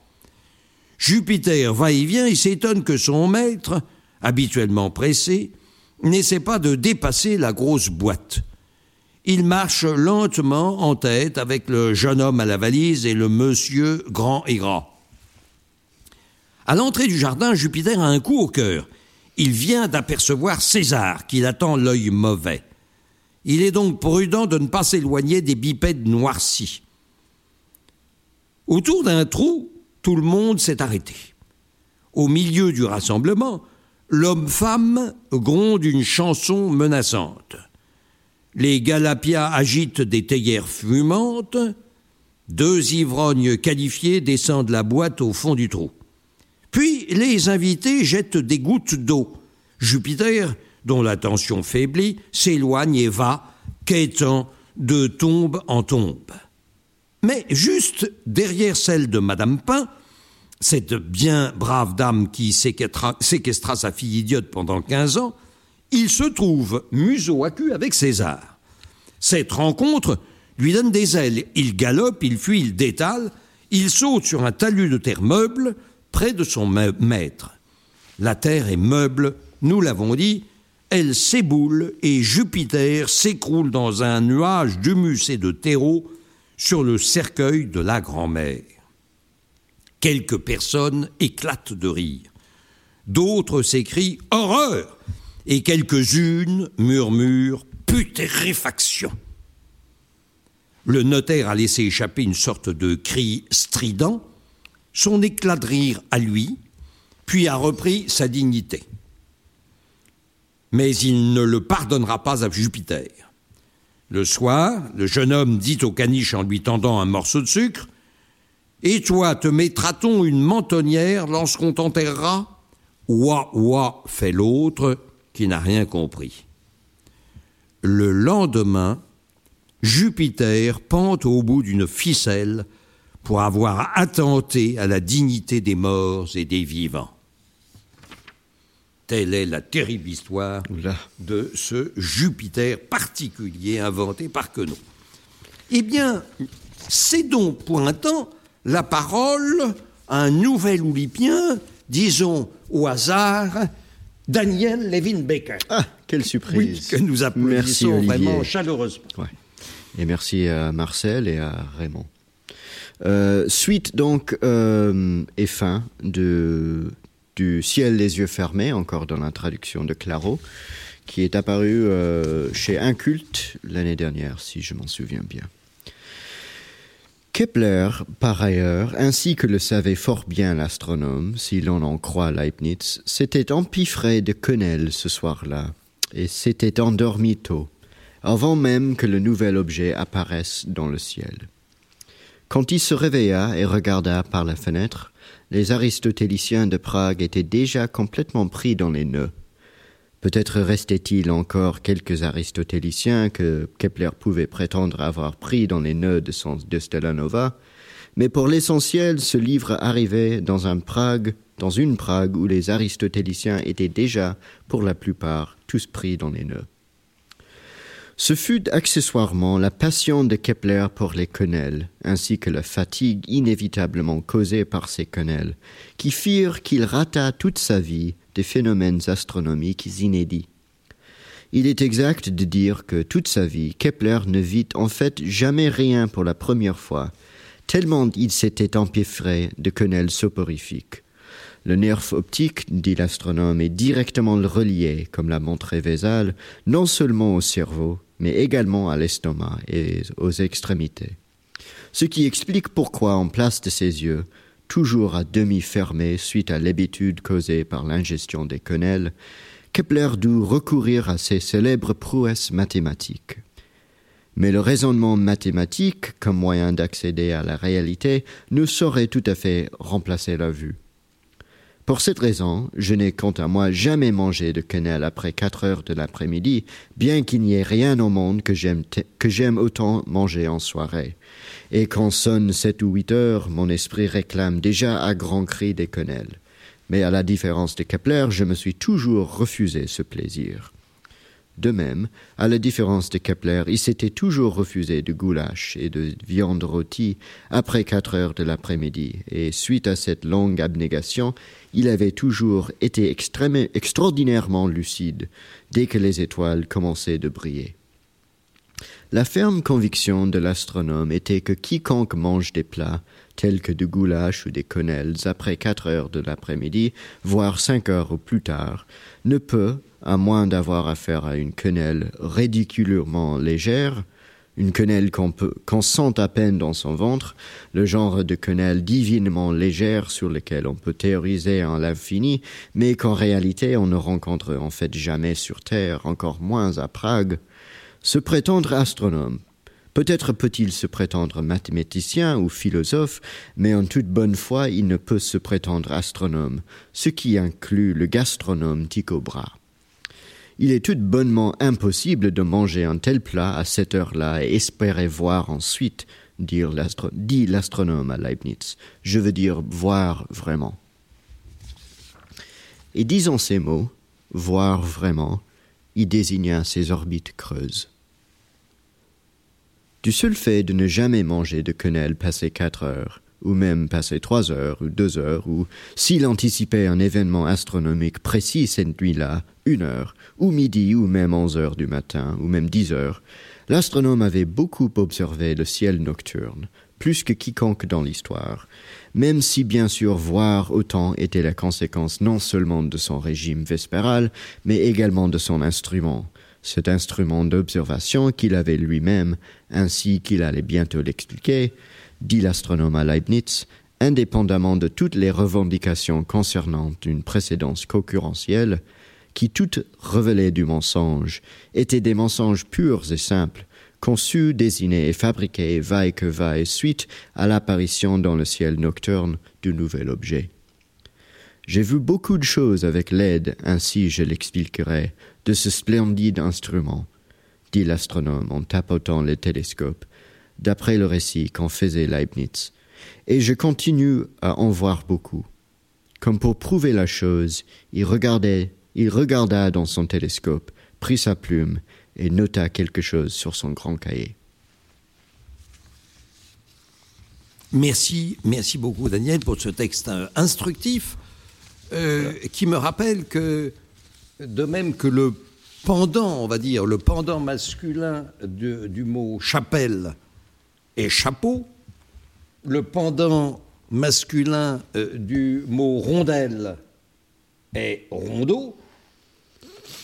Jupiter va et vient et s'étonne que son maître, habituellement pressé, n'essaie pas de dépasser la grosse boîte. Il marche lentement en tête avec le jeune homme à la valise et le monsieur grand et gras. À l'entrée du jardin, Jupiter a un coup au cœur il vient d'apercevoir César, qui attend l'œil mauvais. Il est donc prudent de ne pas s'éloigner des bipèdes noircis. Autour d'un trou, tout le monde s'est arrêté. Au milieu du rassemblement, l'homme-femme gronde une chanson menaçante. Les galapias agitent des théières fumantes. Deux ivrognes qualifiés descendent la boîte au fond du trou. Puis les invités jettent des gouttes d'eau. Jupiter, dont l'attention faiblit, s'éloigne et va, quêtant de tombe en tombe. Mais juste derrière celle de Madame Pain, cette bien brave dame qui séquestra, sa fille idiote pendant quinze ans, il se trouve museau à cul avec César. Cette rencontre lui donne des ailes. Il galope, il fuit, il détale, il saute sur un talus de terre meuble, près de son maître. La terre est meuble, nous l'avons dit, elle s'éboule et Jupiter s'écroule dans un nuage d'humus et de terreau sur le cercueil de la grand-mère. Quelques personnes éclatent de rire, d'autres s'écrient horreur, et quelques-unes murmurent putréfaction. Le notaire a laissé échapper une sorte de cri strident, son éclat de rire à lui, puis a repris sa dignité. Mais il ne le pardonnera pas à Jupiter. Le soir, le jeune homme dit au caniche en lui tendant un morceau de sucre Et toi, te mettra-t-on une mentonnière lorsqu'on t'enterrera? Ouah, ouah, fait l'autre, qui n'a rien compris. Le lendemain, Jupiter pente au bout d'une ficelle pour avoir attenté à la dignité des morts et des vivants. Telle est la terrible histoire de ce Jupiter particulier inventé par Queneau. Eh bien, c'est donc pointant la parole à un nouvel oulipien, disons au hasard, Daniel Levin Baker. Ah, quelle surprise. que nous applaudissons vraiment chaleureusement. Et merci à Marcel et à Raymond. Euh, suite donc euh, et fin du Ciel les yeux fermés, encore dans la traduction de Claro, qui est apparu euh, chez Inculte l'année dernière, si je m'en souviens bien. Kepler, par ailleurs, ainsi que le savait fort bien l'astronome, si l'on en croit Leibniz, s'était empiffré de quenelles ce soir-là, et s'était endormi tôt avant même que le nouvel objet apparaisse dans le ciel. Quand il se réveilla et regarda par la fenêtre, les aristotéliciens de Prague étaient déjà complètement pris dans les nœuds. Peut-être restait-il encore quelques aristotéliciens que Kepler pouvait prétendre avoir pris dans les nœuds de, son, de Stellanova, mais pour l'essentiel, ce livre arrivait dans Prague, dans une Prague où les aristotéliciens étaient déjà, pour la plupart, tous pris dans les nœuds. Ce fut accessoirement la passion de Kepler pour les quenelles, ainsi que la fatigue inévitablement causée par ces quenelles, qui firent qu'il rata toute sa vie des phénomènes astronomiques inédits. Il est exact de dire que toute sa vie, Kepler ne vit en fait jamais rien pour la première fois, tellement il s'était empiffré de quenelles soporifiques. Le nerf optique, dit l'astronome, est directement relié, comme l'a montré Vézal, non seulement au cerveau, mais également à l'estomac et aux extrémités. Ce qui explique pourquoi, en place de ses yeux, toujours à demi fermés suite à l'habitude causée par l'ingestion des quenelles, Kepler dut recourir à ses célèbres prouesses mathématiques. Mais le raisonnement mathématique, comme moyen d'accéder à la réalité, ne saurait tout à fait remplacer la vue. Pour cette raison, je n'ai quant à moi jamais mangé de quenelle après quatre heures de l'après-midi, bien qu'il n'y ait rien au monde que j'aime, autant manger en soirée. Et quand sonne sept ou huit heures, mon esprit réclame déjà à grands cris des quenelles. Mais à la différence de Kepler, je me suis toujours refusé ce plaisir. De même, à la différence de Kepler, il s'était toujours refusé de goulash et de viande rôtie après quatre heures de l'après-midi, et suite à cette longue abnégation, il avait toujours été extraordinairement lucide dès que les étoiles commençaient de briller. La ferme conviction de l'astronome était que quiconque mange des plats tels que du goulash ou des quenelles après quatre heures de l'après-midi, voire cinq heures ou plus tard, ne peut, à moins d'avoir affaire à une quenelle ridiculement légère, une quenelle qu'on sent à peine dans son ventre, le genre de quenelle divinement légère sur lequel on peut théoriser en l'infini, mais qu'en réalité on ne rencontre en fait jamais sur Terre, encore moins à Prague, se prétendre astronome. Peut-être peut-il se prétendre mathématicien ou philosophe, mais en toute bonne foi il ne peut se prétendre astronome, ce qui inclut le gastronome Tycho Brahe. Il est tout bonnement impossible de manger un tel plat à cette heure-là et espérer voir ensuite, dit l'astronome à Leibniz. Je veux dire voir vraiment. Et disant ces mots, voir vraiment, il désigna ses orbites creuses. Du seul fait de ne jamais manger de quenelle passé quatre heures, ou même passer trois heures ou deux heures, ou s'il anticipait un événement astronomique précis cette nuit-là, une heure, ou midi, ou même onze heures du matin, ou même dix heures, l'astronome avait beaucoup observé le ciel nocturne, plus que quiconque dans l'histoire, même si bien sûr voir autant était la conséquence non seulement de son régime vespéral, mais également de son instrument, cet instrument d'observation qu'il avait lui-même, ainsi qu'il allait bientôt l'expliquer, dit l'astronome à Leibniz, indépendamment de toutes les revendications concernant une précédence concurrentielle, qui toutes revelaient du mensonge, étaient des mensonges purs et simples, conçus, désignés et fabriqués vaille que vaille suite à l'apparition dans le ciel nocturne du nouvel objet. J'ai vu beaucoup de choses avec l'aide, ainsi je l'expliquerai, de ce splendide instrument, dit l'astronome en tapotant le télescope, d'après le récit qu'en faisait Leibniz, et je continue à en voir beaucoup. Comme pour prouver la chose, il regardait, il regarda dans son télescope, prit sa plume et nota quelque chose sur son grand cahier. Merci, merci beaucoup Daniel pour ce texte euh, instructif euh, qui me rappelle que de même que le pendant, on va dire, le pendant masculin du mot chapelle et chapeau, le pendant masculin euh, du mot rondelle est rondeau,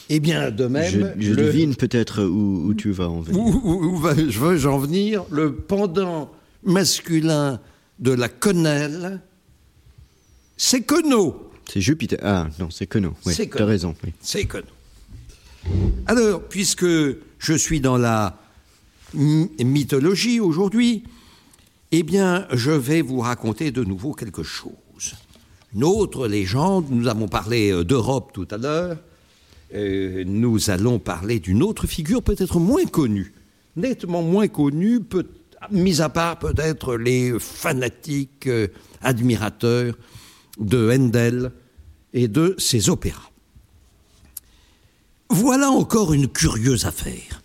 eh bien, de même. Je, devine peut-être où, tu vas en venir. Où, je veux en venir Le pendant masculin de la quenelle, c'est Queneau. C'est Jupiter. Ah, non, c'est Queneau. Oui, tu as raison. Oui. C'est Queneau. Alors, puisque je suis dans la mythologie aujourd'hui, eh bien, je vais vous raconter de nouveau quelque chose. Une autre légende, nous avons parlé euh, d'Europe tout à l'heure, euh, nous allons parler d'une autre figure peut-être moins connue, nettement moins connue, peut, mis à part peut-être les fanatiques euh, admirateurs de Handel et de ses opéras. Voilà encore une curieuse affaire.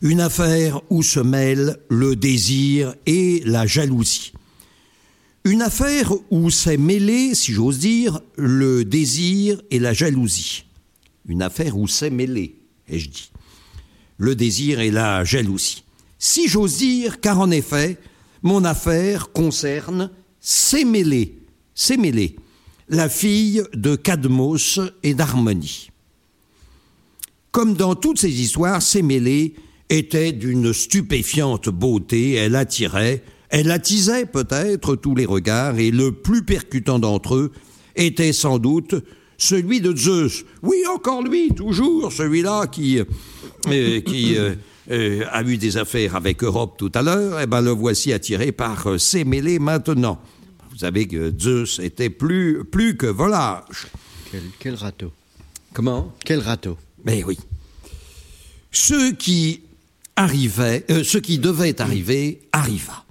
Une affaire où se mêlent le désir et la jalousie. Une affaire où s'est mêlé, si j'ose dire, le désir et la jalousie. Une affaire où s'est mêlé, ai-je dit. Le désir et la jalousie. Si j'ose dire, car en effet, mon affaire concerne Sémélé, Sémélé, la fille de Cadmos et d'Harmonie. Comme dans toutes ces histoires, Sémélé était d'une stupéfiante beauté, elle attirait, elle attisait peut-être tous les regards, et le plus percutant d'entre eux était sans doute celui de Zeus. Oui, encore lui, toujours celui-là qui, euh, qui euh, euh, a eu des affaires avec Europe tout à l'heure, et eh ben le voici attiré par Sémélé maintenant. Vous savez que Zeus était plus, plus que volage. Quel, quel râteau. Comment? Quel râteau. Mais oui. Ce qui arrivait, euh, ce qui devait arriver, arriva.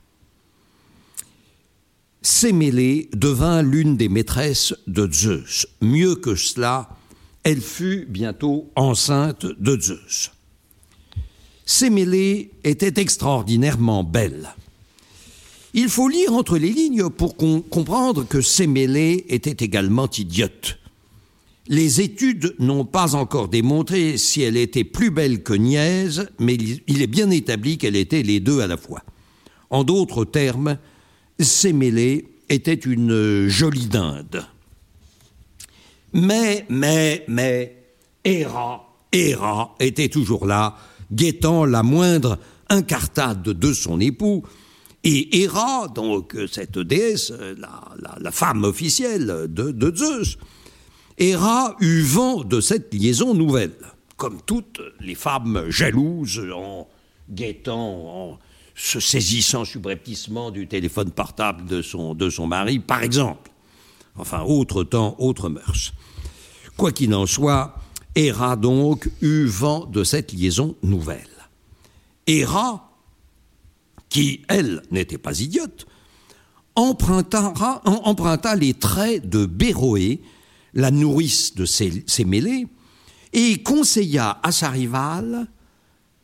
Sémélé devint l'une des maîtresses de Zeus. Mieux que cela, elle fut bientôt enceinte de Zeus. Sémélé était extraordinairement belle. Il faut lire entre les lignes pour comprendre que Sémélé était également idiote. Les études n'ont pas encore démontré si elle était plus belle que Niaise, mais il est bien établi qu'elle était les deux à la fois. En d'autres termes, Sémélé était une jolie dinde. Mais, mais, mais, Héra, Héra était toujours là, guettant la moindre incartade de son époux, et Héra, donc cette déesse, la, femme officielle de, Zeus, Héra eut vent de cette liaison nouvelle, comme toutes les femmes jalouses en guettant, en se saisissant subrepticement du téléphone portable de son, de son mari, par exemple. Enfin, autre temps, autre mœurs. Quoi qu'il en soit, Héra donc eut vent de cette liaison nouvelle. Héra qui, elle, n'était pas idiote, emprunta, les traits de Béroé, la nourrice de ses, mêlées, et conseilla à sa rivale,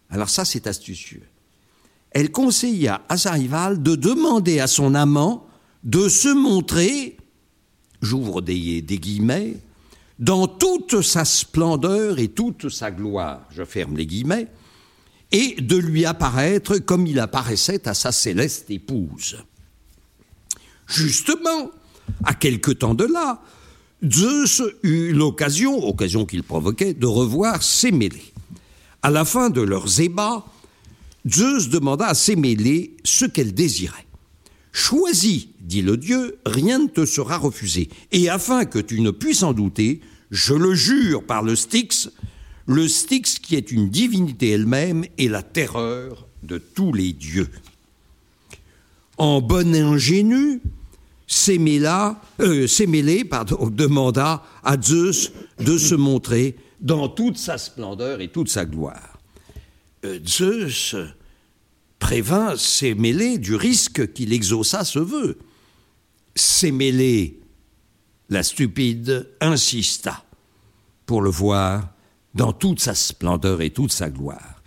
alors ça c'est astucieux, elle conseilla à sa rivale de demander à son amant de se montrer, j'ouvre des guillemets, dans toute sa splendeur et toute sa gloire, je ferme les guillemets, et de lui apparaître comme il apparaissait à sa céleste épouse. Justement, à quelque temps de là, Zeus eut l'occasion, occasion qu'il provoquait, de revoir Sémélé. À la fin de leurs ébats, Zeus demanda à Sémélé ce qu'elle désirait. Choisis, dit le dieu, rien ne te sera refusé. Et afin que tu ne puisses en douter, je le jure par le Styx, le Styx, qui est une divinité elle-même, est la terreur de tous les dieux. En bon ingénu, euh, Sémélé demanda à Zeus de se montrer dans toute sa splendeur et toute sa gloire. Euh, Zeus prévint Sémélé du risque qu'il exauça ce vœu. Sémélé, la stupide, insista pour le voir dans toute sa splendeur et toute sa gloire.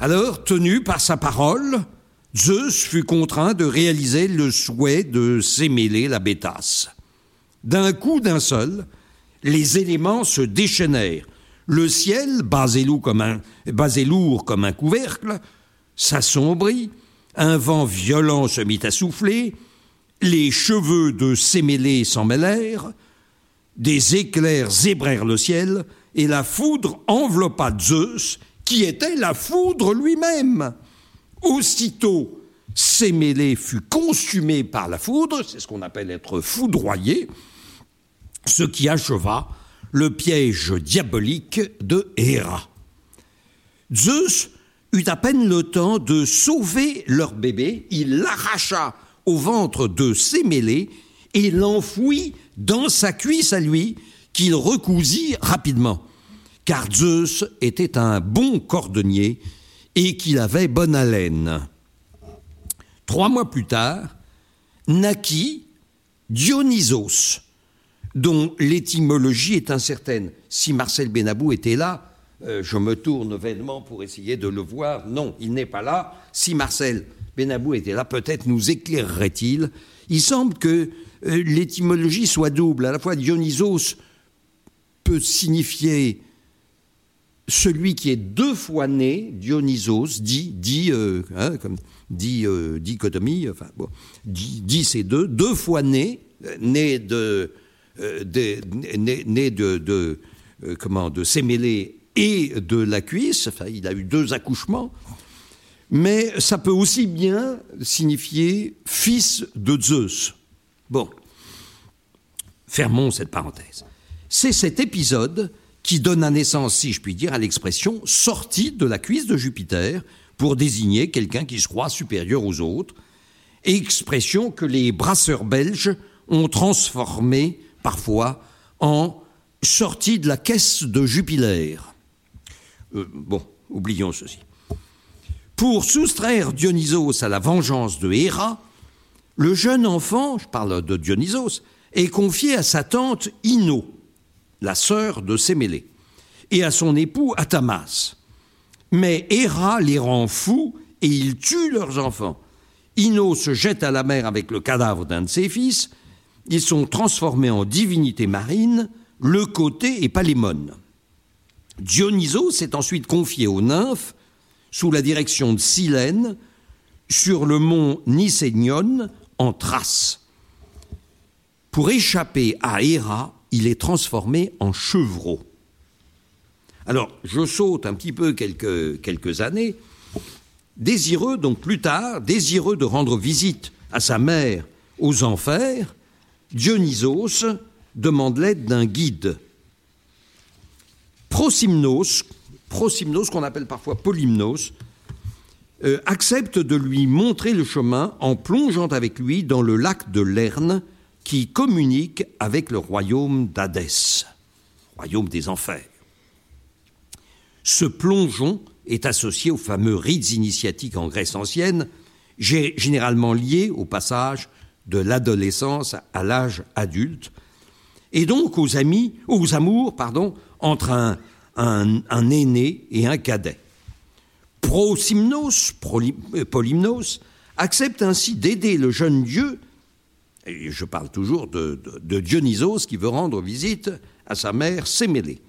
Alors, tenu par sa parole, Zeus fut contraint de réaliser le souhait de s'émêler la bétasse. D'un coup d'un seul, les éléments se déchaînèrent. Le ciel, basé lourd comme un, lourd comme un couvercle, s'assombrit, un vent violent se mit à souffler, les cheveux de Sémélé s'en mêlèrent, des éclairs zébrèrent le ciel, et la foudre enveloppa Zeus, qui était la foudre lui-même. Aussitôt, Sémélé fut consumé par la foudre, c'est ce qu'on appelle être foudroyé, ce qui acheva le piège diabolique de Héra. Zeus eut à peine le temps de sauver leur bébé, il l'arracha au ventre de Sémélé et l'enfouit dans sa cuisse à lui, qu'il recousit rapidement, car Zeus était un bon cordonnier et qu'il avait bonne haleine. Trois mois plus tard, naquit Dionysos, dont l'étymologie est incertaine. Si Marcel Benabou était là, euh, je me tourne vainement pour essayer de le voir. Non, il n'est pas là. Si Marcel Benabou était là, peut-être nous éclairerait-il. Il semble que euh, l'étymologie soit double. À la fois, Dionysos peut signifier celui qui est deux fois né, Dionysos, dit, dit, euh, hein, comme dit dichotomie, enfin bon, dit, dit deux, deux fois né, né de, né, de, de comment, de Sémélé et de la cuisse, enfin il a eu deux accouchements, mais ça peut aussi bien signifier fils de Zeus. Bon, fermons cette parenthèse. C'est cet épisode qui donne naissance, si je puis dire, à l'expression sortie de la cuisse de Jupiter pour désigner quelqu'un qui se croit supérieur aux autres, expression que les brasseurs belges ont transformée parfois en sortie de la caisse de Jupiter. Euh, bon, oublions ceci. Pour soustraire Dionysos à la vengeance de Héra, le jeune enfant, je parle de Dionysos, est confié à sa tante Ino, la sœur de Sémélé, et à son époux Athamas. Mais Héra les rend fous et ils tuent leurs enfants. Ino se jette à la mer avec le cadavre d'un de ses fils. Ils sont transformés en divinités marines, Leucoté et Palémon. Dionysos s'est ensuite confié aux nymphes sous la direction de Silène sur le mont Nicénion en Thrace. Pour échapper à Héra, il est transformé en chevreau. Alors, je saute un petit peu quelques, années. Désireux, donc plus tard, désireux de rendre visite à sa mère aux enfers, Dionysos demande l'aide d'un guide Prosymnos, Prosymnos qu'on appelle parfois Polymnos, euh, accepte de lui montrer le chemin en plongeant avec lui dans le lac de Lerne qui communique avec le royaume d'Hadès, royaume des enfers. Ce plongeon est associé aux fameux rites initiatiques en Grèce ancienne, généralement liés au passage de l'adolescence à l'âge adulte, et donc aux amis, aux amours, pardon, entre un, un, aîné et un cadet. Prosymnos, Polymnos, accepte ainsi d'aider le jeune dieu, je parle toujours de, Dionysos qui veut rendre visite à sa mère Sémélé.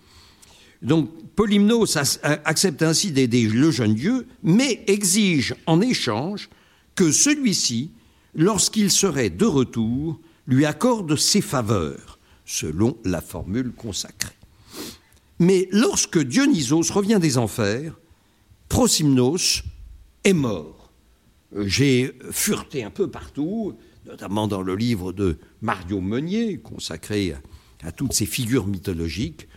Donc Polymnos accepte ainsi d'aider le jeune dieu, mais exige en échange que celui-ci, lorsqu'il serait de retour, lui accorde ses faveurs, selon la formule consacrée. Mais lorsque Dionysos revient des enfers, Prosymnos est mort. Euh, j'ai fureté un peu partout, notamment dans le livre de Mario Meunier, consacré à, toutes ces figures mythologiques.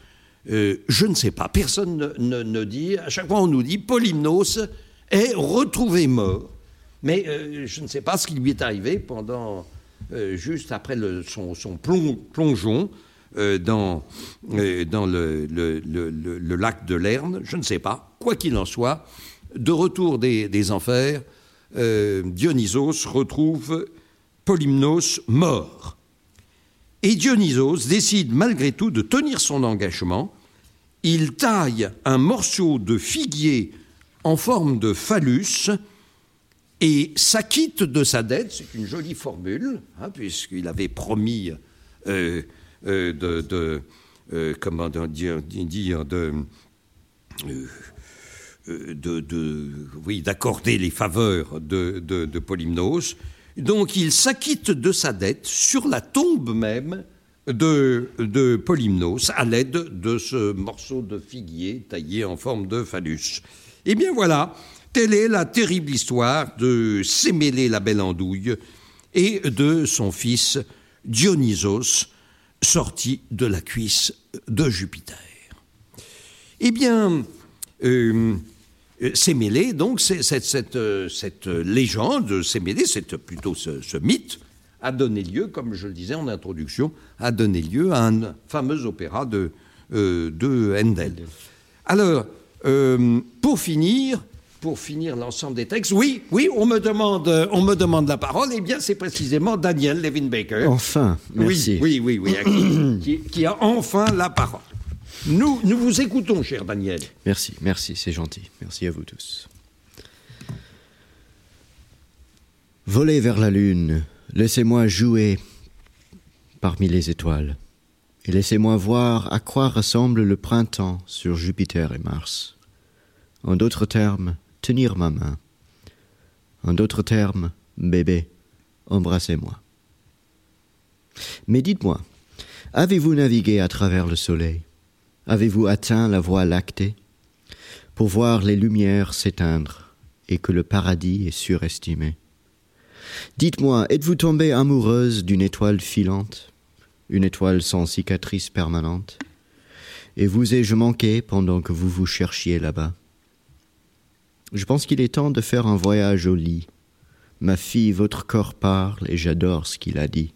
Euh, je ne sais pas, personne ne, dit, à chaque fois on nous dit Polymnos est retrouvé mort. Mais euh, je ne sais pas ce qui lui est arrivé pendant, juste après son, plongeon euh, dans, euh, le, lac de Lerne, je ne sais pas. Quoi qu'il en soit, de retour des, enfers, euh, Dionysos retrouve Polymnos mort. Et Dionysos décide malgré tout de tenir son engagement. Il taille un morceau de figuier en forme de phallus et s'acquitte de sa dette. C'est une jolie formule, hein, puisqu'il avait promis de, comment dire, de, oui, d'accorder les faveurs de Polymnos. Donc il s'acquitte de sa dette sur la tombe même de, Polymnos à l'aide de ce morceau de figuier taillé en forme de phallus. Eh bien voilà, telle est la terrible histoire de Sémélé la belle andouille et de son fils Dionysos, sorti de la cuisse de Jupiter. Eh bien, euh, Sémélé, donc, cette, cette, cette, légende, Sémélé, c'est plutôt ce, mythe, a donné lieu, comme je le disais en introduction, a donné lieu à un fameux opéra de, euh, de Handel. Alors, euh, pour finir, pour finir l'ensemble des textes, oui, oui, on me demande, on me demande la parole. Eh bien, c'est précisément Daniel Levin Baker. Enfin, merci. Oui, oui, oui, oui qui, a enfin la parole. Nous, nous vous écoutons, cher Daniel. Merci, merci, c'est gentil. Merci à vous tous. Volez vers la lune, laissez-moi jouer parmi les étoiles, et laissez-moi voir à quoi ressemble le printemps sur Jupiter et Mars. En d'autres termes, tenir ma main. En d'autres termes, bébé, embrassez-moi. Mais dites-moi, avez-vous navigué à travers le soleil? Avez-vous atteint la voie lactée? Pour voir les lumières s'éteindre et que le paradis est surestimé Dites-moi, êtes-vous tombée amoureuse d'une étoile filante, une étoile sans cicatrice permanente? Et vous ai-je manqué pendant que vous vous cherchiez là-bas? Je pense qu'il est temps de faire un voyage au lit. Ma fille, votre corps parle et j'adore ce qu'il a dit.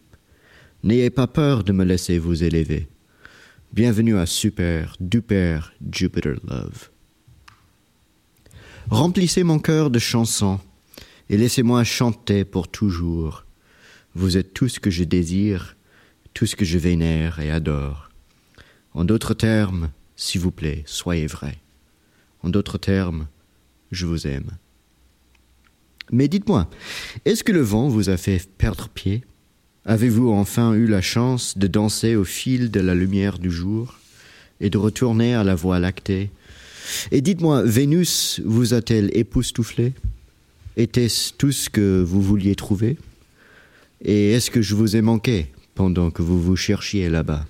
N'ayez pas peur de me laisser vous élever. Bienvenue à Super Duper Jupiter Love. Remplissez mon cœur de chansons et laissez-moi chanter pour toujours. Vous êtes tout ce que je désire, tout ce que je vénère et adore. En d'autres termes, s'il vous plaît, soyez vrai. En d'autres termes, je vous aime. Mais dites-moi, est-ce que le vent vous a fait perdre pied? Avez-vous enfin eu la chance de danser au fil de la lumière du jour et de retourner à la voie lactée? Et dites-moi, Vénus vous a-t-elle époustouflé? Était-ce tout ce que vous vouliez trouver? Et est-ce que je vous ai manqué pendant que vous vous cherchiez là-bas?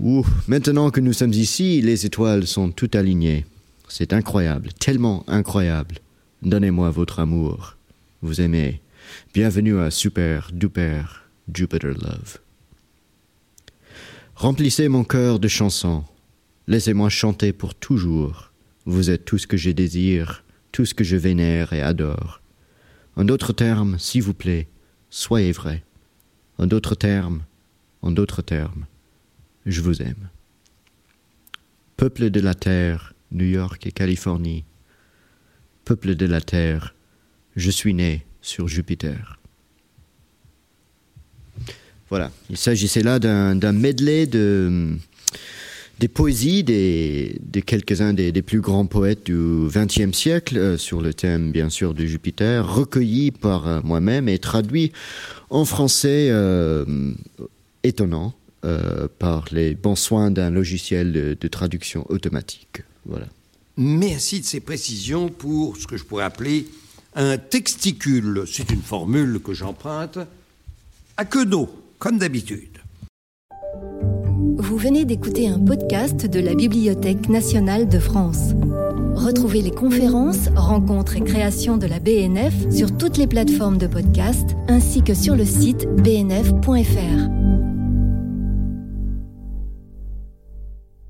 Ouh, maintenant que nous sommes ici, les étoiles sont toutes alignées. C'est incroyable, tellement incroyable. Donnez-moi votre amour. Vous aimez. Bienvenue à Super Duper Jupiter Love. Remplissez mon cœur de chansons. Laissez-moi chanter pour toujours. Vous êtes tout ce que je désire, tout ce que je vénère et adore. En d'autres termes, s'il vous plaît, soyez vrai. En d'autres termes, en d'autres termes, je vous aime. Peuple de la terre, New York et Californie. Peuple de la Terre, je suis né sur Jupiter. Voilà, il s'agissait là d'un medley de, des poésies des, quelques-uns des, plus grands poètes du XXe siècle euh, sur le thème bien sûr de Jupiter, recueillis par euh, moi-même et traduits en français euh, étonnant par les bons soins d'un logiciel de traduction automatique. Voilà. Merci de ces précisions pour ce que je pourrais appeler un texticule. C'est une formule que j'emprunte à que d'eau, comme d'habitude. Vous venez d'écouter un podcast de la Bibliothèque nationale de France. Retrouvez les conférences, rencontres et créations de la BNF sur toutes les plateformes de podcast ainsi que sur le site bnf.fr.